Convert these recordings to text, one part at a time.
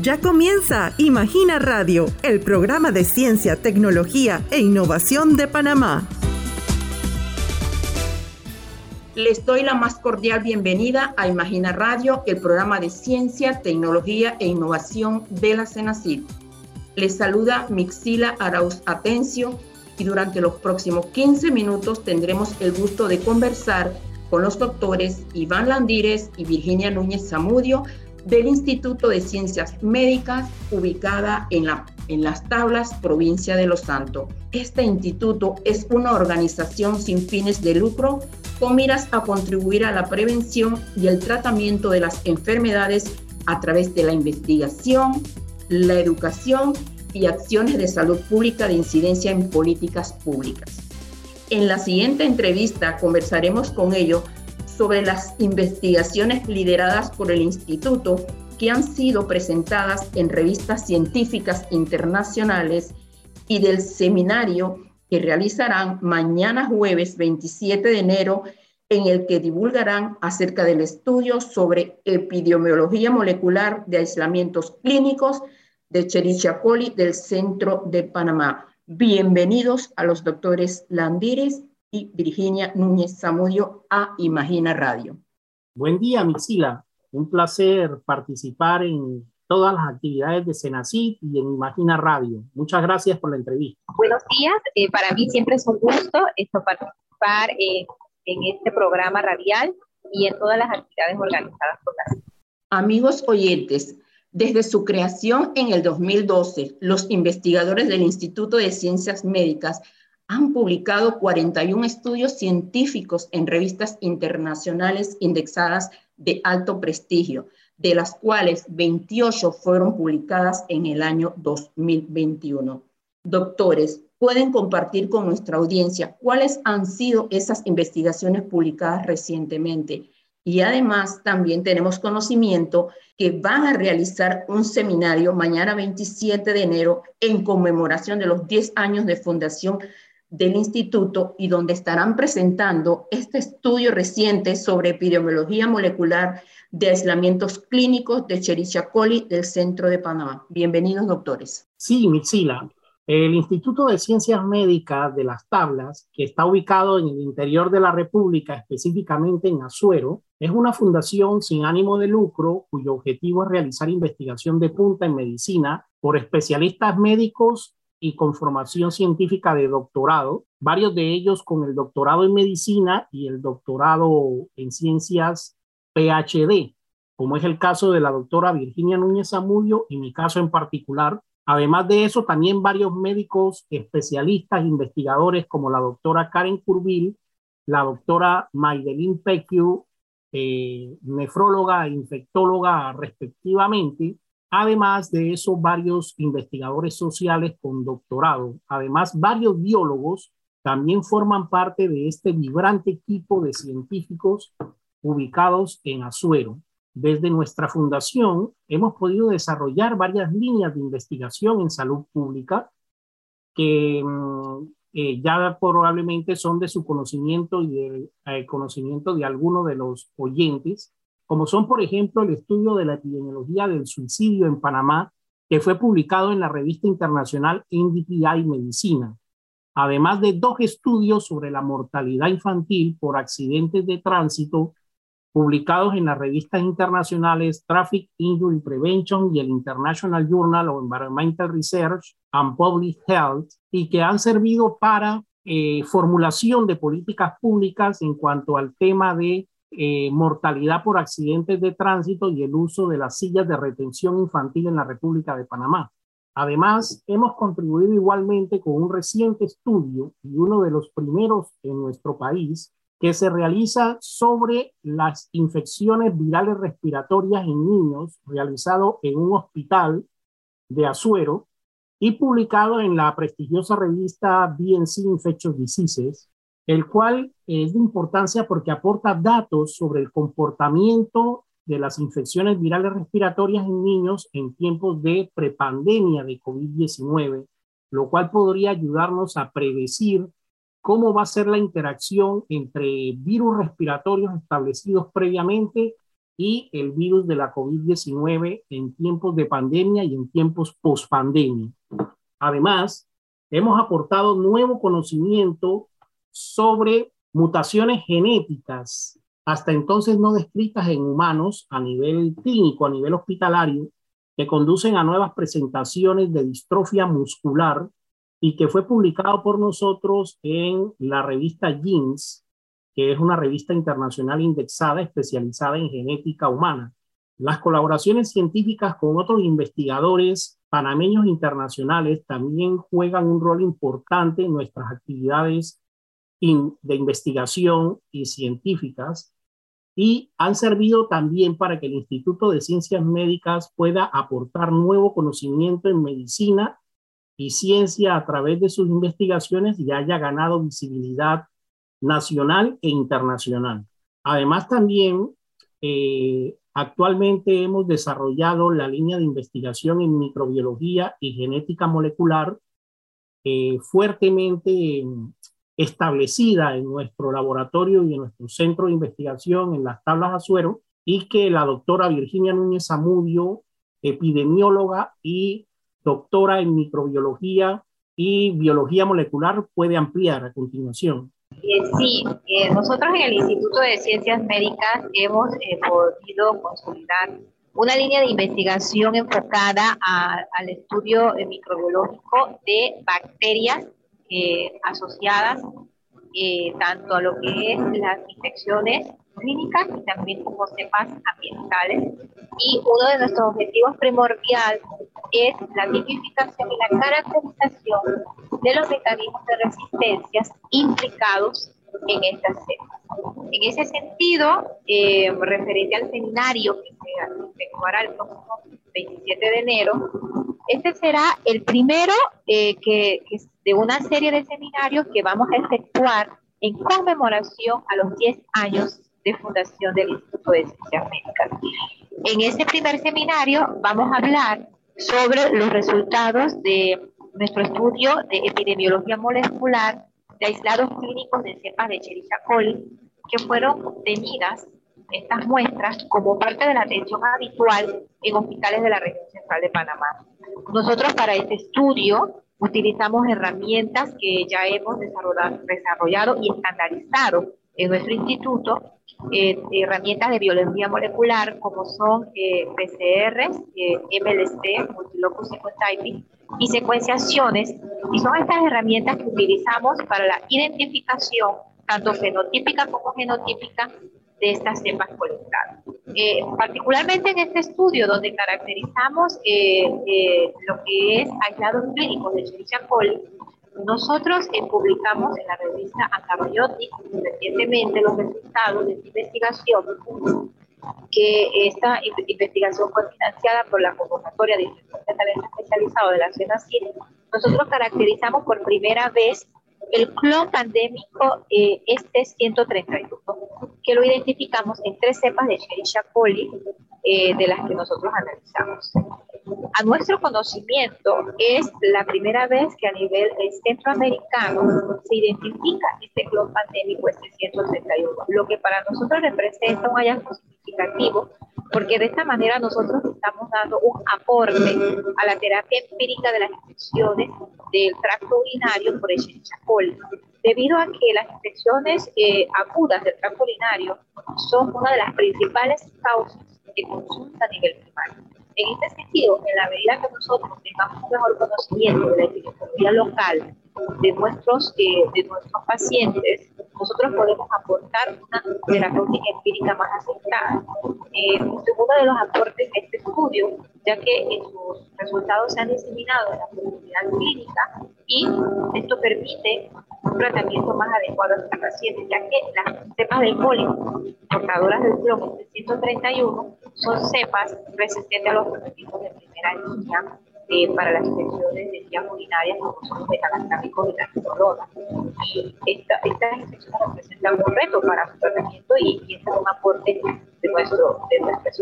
Ya comienza Imagina Radio, el programa de ciencia, tecnología e innovación de Panamá. Les doy la más cordial bienvenida a Imagina Radio, el programa de ciencia, tecnología e innovación de la CENACID. Les saluda Mixila Arauz Atencio y durante los próximos 15 minutos tendremos el gusto de conversar con los doctores Iván Landírez y Virginia Núñez Zamudio del Instituto de Ciencias Médicas, ubicada en, la, en las tablas, provincia de Los Santos. Este instituto es una organización sin fines de lucro con miras a contribuir a la prevención y el tratamiento de las enfermedades a través de la investigación, la educación y acciones de salud pública de incidencia en políticas públicas. En la siguiente entrevista conversaremos con ellos sobre las investigaciones lideradas por el instituto que han sido presentadas en revistas científicas internacionales y del seminario que realizarán mañana jueves 27 de enero en el que divulgarán acerca del estudio sobre epidemiología molecular de aislamientos clínicos de Cherichia coli del centro de Panamá. Bienvenidos a los doctores Landires y Virginia Núñez Zamudio a Imagina Radio. Buen día, Mixila. Un placer participar en todas las actividades de Senacid y en Imagina Radio. Muchas gracias por la entrevista. Buenos días. Eh, para mí siempre es un gusto esto, participar eh, en este programa radial y en todas las actividades organizadas por la Amigos oyentes, desde su creación en el 2012, los investigadores del Instituto de Ciencias Médicas han publicado 41 estudios científicos en revistas internacionales indexadas de alto prestigio, de las cuales 28 fueron publicadas en el año 2021. Doctores, pueden compartir con nuestra audiencia cuáles han sido esas investigaciones publicadas recientemente. Y además también tenemos conocimiento que van a realizar un seminario mañana 27 de enero en conmemoración de los 10 años de fundación del instituto y donde estarán presentando este estudio reciente sobre epidemiología molecular de aislamientos clínicos de Cherichia coli del centro de Panamá. Bienvenidos, doctores. Sí, Mitsila. El Instituto de Ciencias Médicas de las Tablas, que está ubicado en el interior de la República, específicamente en Azuero, es una fundación sin ánimo de lucro cuyo objetivo es realizar investigación de punta en medicina por especialistas médicos y con formación científica de doctorado, varios de ellos con el doctorado en medicina y el doctorado en ciencias PhD, como es el caso de la doctora Virginia Núñez Zamudio y mi caso en particular. Además de eso, también varios médicos especialistas, investigadores como la doctora Karen Curvil, la doctora Maydelin Pequiu, eh, nefróloga e infectóloga respectivamente, Además de eso, varios investigadores sociales con doctorado, además varios biólogos, también forman parte de este vibrante equipo de científicos ubicados en Azuero. Desde nuestra fundación hemos podido desarrollar varias líneas de investigación en salud pública que mm, eh, ya probablemente son de su conocimiento y del eh, conocimiento de algunos de los oyentes como son, por ejemplo, el estudio de la epidemiología del suicidio en Panamá, que fue publicado en la revista internacional NDPI Medicina, además de dos estudios sobre la mortalidad infantil por accidentes de tránsito publicados en las revistas internacionales Traffic Injury Prevention y el International Journal of Environmental Research and Public Health, y que han servido para eh, formulación de políticas públicas en cuanto al tema de eh, mortalidad por accidentes de tránsito y el uso de las sillas de retención infantil en la República de Panamá. Además, hemos contribuido igualmente con un reciente estudio y uno de los primeros en nuestro país que se realiza sobre las infecciones virales respiratorias en niños, realizado en un hospital de Azuero y publicado en la prestigiosa revista BNC Infectious Diseases, el cual es de importancia porque aporta datos sobre el comportamiento de las infecciones virales respiratorias en niños en tiempos de prepandemia de COVID-19, lo cual podría ayudarnos a predecir cómo va a ser la interacción entre virus respiratorios establecidos previamente y el virus de la COVID-19 en tiempos de pandemia y en tiempos post-pandemia. Además, hemos aportado nuevo conocimiento sobre mutaciones genéticas hasta entonces no descritas en humanos a nivel clínico, a nivel hospitalario, que conducen a nuevas presentaciones de distrofia muscular y que fue publicado por nosotros en la revista Genes, que es una revista internacional indexada especializada en genética humana. Las colaboraciones científicas con otros investigadores panameños internacionales también juegan un rol importante en nuestras actividades de investigación y científicas y han servido también para que el Instituto de Ciencias Médicas pueda aportar nuevo conocimiento en medicina y ciencia a través de sus investigaciones y haya ganado visibilidad nacional e internacional. Además, también eh, actualmente hemos desarrollado la línea de investigación en microbiología y genética molecular eh, fuertemente establecida en nuestro laboratorio y en nuestro centro de investigación en las tablas Azuero y que la doctora Virginia Núñez Amudio, epidemióloga y doctora en microbiología y biología molecular, puede ampliar a continuación. Eh, sí, eh, nosotros en el Instituto de Ciencias Médicas hemos eh, podido consolidar una línea de investigación enfocada al estudio microbiológico de bacterias eh, asociadas eh, tanto a lo que es las infecciones clínicas y también como cepas ambientales. Y uno de nuestros objetivos primordiales es la tipificación y la caracterización de los mecanismos de resistencias implicados en estas cepas. En ese sentido, eh, referente al seminario que se efectuará el próximo 27 de enero, este será el primero eh, que, de una serie de seminarios que vamos a efectuar en conmemoración a los 10 años de fundación del Instituto de Ciencias Médicas. En este primer seminario vamos a hablar sobre los resultados de nuestro estudio de epidemiología molecular de aislados clínicos de cepas de Escherichia coli que fueron obtenidas estas muestras como parte de la atención habitual en hospitales de la región central de Panamá. Nosotros para este estudio utilizamos herramientas que ya hemos desarrollado y estandarizado en nuestro instituto, eh, herramientas de biología molecular como son eh, PCRs, eh, MLC, Multilocus Sequencing, y secuenciaciones, y son estas herramientas que utilizamos para la identificación tanto fenotípica como genotípica de estas cepas colectadas. Eh, particularmente en este estudio, donde caracterizamos eh, eh, lo que es aislados clínicos de Escherichia coli, nosotros publicamos en la revista Antabiotic recientemente los resultados de esta investigación, que esta investigación fue financiada por la convocatoria de Talento Especializado de la CENACID. Nosotros caracterizamos por primera vez el clon pandémico eh, este 131, que lo identificamos en tres cepas de Escherichia coli, eh, de las que nosotros analizamos. A nuestro conocimiento, es la primera vez que a nivel centroamericano se identifica este clon pandémico este 131, lo que para nosotros representa un hallazgo significativo porque de esta manera nosotros estamos dando un aporte a la terapia empírica de las infecciones del tracto urinario por Escherichia coli, debido a que las infecciones eh, agudas del tracto urinario son una de las principales causas de consulta a nivel primario. En este sentido, en la medida que nosotros tengamos un mejor conocimiento de la epidemiología local de nuestros, eh, de nuestros pacientes, nosotros podemos aportar una terapéutica empírica más aceptada. Eh, uno de los aportes de este estudio, ya que sus resultados se han diseminado en la comunidad clínica y esto permite un tratamiento más adecuado a los pacientes, ya que las cepas del pólipo portadoras del plomo 131 son cepas resistentes a los tratamientos de primera línea eh, para las infecciones de vías urinarias como son los metalastrámicos y la corona. Y esta, estas infecciones representan un reto para su tratamiento y, y este es un aporte de nuestro, de nuestra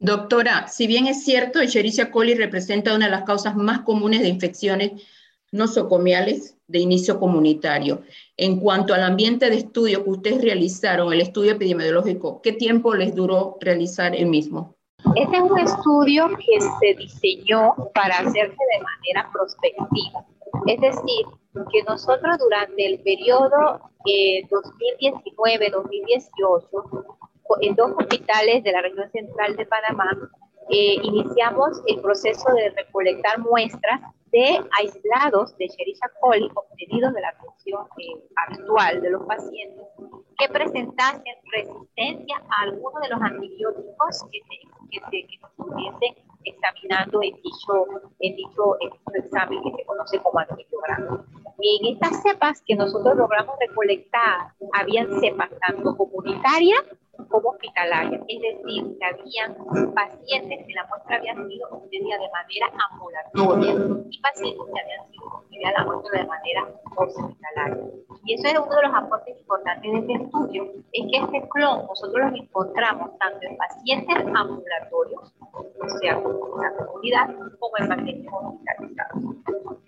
Doctora, si bien es cierto, Escherichia coli representa una de las causas más comunes de infecciones nosocomiales de inicio comunitario. En cuanto al ambiente de estudio que ustedes realizaron, el estudio epidemiológico, ¿qué tiempo les duró realizar el mismo? Este es un estudio que se diseñó para hacerse de manera prospectiva. Es decir, que nosotros durante el periodo 2019-2018, en dos hospitales de la región central de Panamá, eh, iniciamos el proceso de recolectar muestras de aislados de Escherichia coli obtenidos de la atención eh, actual de los pacientes que presentasen resistencia a alguno de los antibióticos que, se, que, que nos estuviesen examinando en dicho, en dicho, en dicho examen que se conoce como antibiograma. En estas cepas que nosotros logramos recolectar, habían cepas tanto comunitarias como hospitalaria, es decir, que habían pacientes que la muestra había sido obtenida de manera ambulatoria y pacientes que habían sido obtenidas la muestra de manera hospitalaria. Y eso es uno de los aportes importantes de este estudio, es que este clon nosotros lo encontramos tanto en pacientes ambulatorios, o sea, en la comunidad, como en pacientes hospitalizados.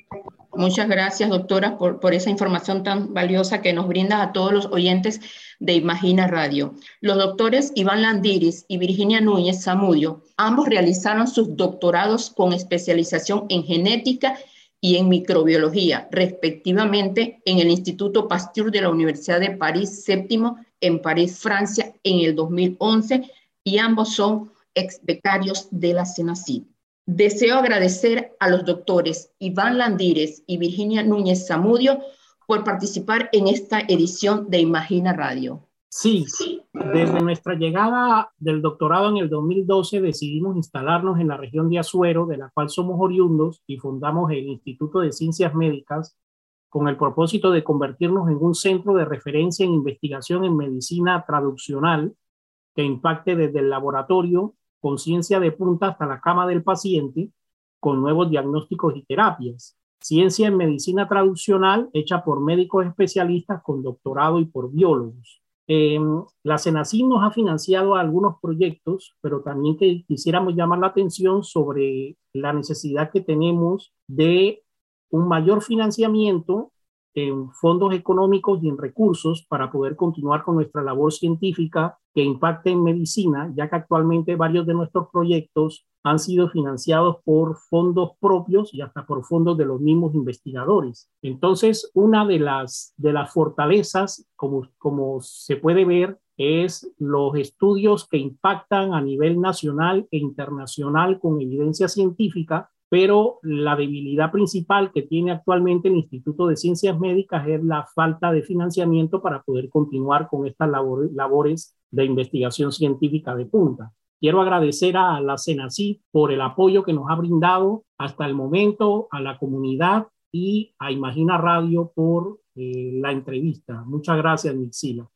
Muchas gracias, doctora, por, esa información tan valiosa que nos brinda a todos los oyentes de Imagina Radio. Los doctores Iván Landiris y Virginia Núñez Zamudio, ambos realizaron sus doctorados con especialización en genética y en microbiología, respectivamente, en el Instituto Pasteur de la Universidad de París VII en París, Francia, en el 2011, y ambos son ex becarios de la CENACID. Deseo agradecer a los doctores Iván Landírez y Virginia Núñez Zamudio por participar en esta edición de Imagina Radio. Sí, desde nuestra llegada del doctorado en el 2012 decidimos instalarnos en la región de Azuero, de la cual somos oriundos, y fundamos el Instituto de Ciencias Médicas con el propósito de convertirnos en un centro de referencia en investigación en medicina traduccional que impacte desde el laboratorio con ciencia de punta hasta la cama del paciente, con nuevos diagnósticos y terapias. Ciencia en medicina traduccional hecha por médicos especialistas con doctorado y por biólogos. Eh, la CENACIN nos ha financiado algunos proyectos, pero también que quisiéramos llamar la atención sobre la necesidad que tenemos de un mayor financiamiento en fondos económicos y en recursos para poder continuar con nuestra labor científica que impacte en medicina, ya que actualmente varios de nuestros proyectos han sido financiados por fondos propios y hasta por fondos de los mismos investigadores. Entonces, una de las, de las fortalezas, como, como se puede ver, es los estudios que impactan a nivel nacional e internacional con evidencia científica pero la debilidad principal que tiene actualmente el Instituto de Ciencias Médicas es la falta de financiamiento para poder continuar con estas labores de investigación científica de punta. Quiero agradecer a la CENACI por el apoyo que nos ha brindado hasta el momento, a la comunidad y a Imagina Radio por eh, la entrevista. Muchas gracias, Mixila.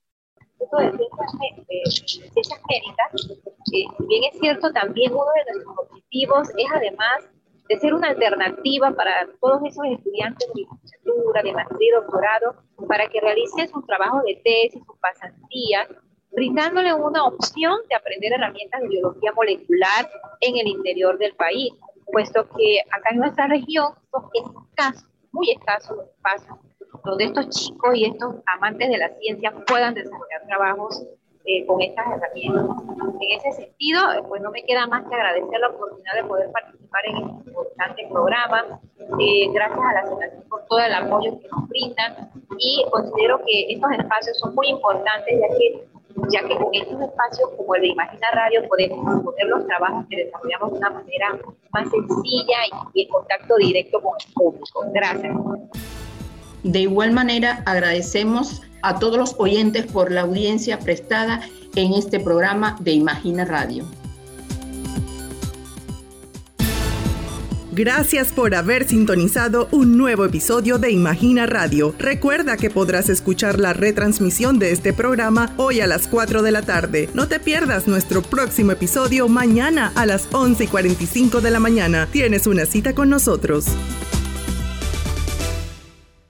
Ciencias médicas, eh, bien es cierto, también uno de nuestros objetivos es además de ser una alternativa para todos esos estudiantes de licenciatura, de maestría doctorado, para que realicen sus trabajos de tesis, sus pasantías, brindándole una opción de aprender herramientas de biología molecular en el interior del país, puesto que acá en nuestra región son escasos, muy escasos los espacios donde estos chicos y estos amantes de la ciencia puedan desarrollar trabajos eh, con estas herramientas. En ese sentido, eh, pues no me queda más que agradecer la oportunidad de poder participar en este importante programa. Eh, gracias a la Asociación por todo el apoyo que nos brindan y considero que estos espacios son muy importantes ya que ya que con estos espacios como el de Imagina Radio podemos poner los trabajos que desarrollamos de una manera más sencilla y en contacto directo con el público. Gracias. De igual manera, agradecemos a todos los oyentes por la audiencia prestada en este programa de Imagina Radio. Gracias por haber sintonizado un nuevo episodio de Imagina Radio. Recuerda que podrás escuchar la retransmisión de este programa hoy a las 4 de la tarde. No te pierdas nuestro próximo episodio mañana a las 11 y 45 de la mañana. Tienes una cita con nosotros.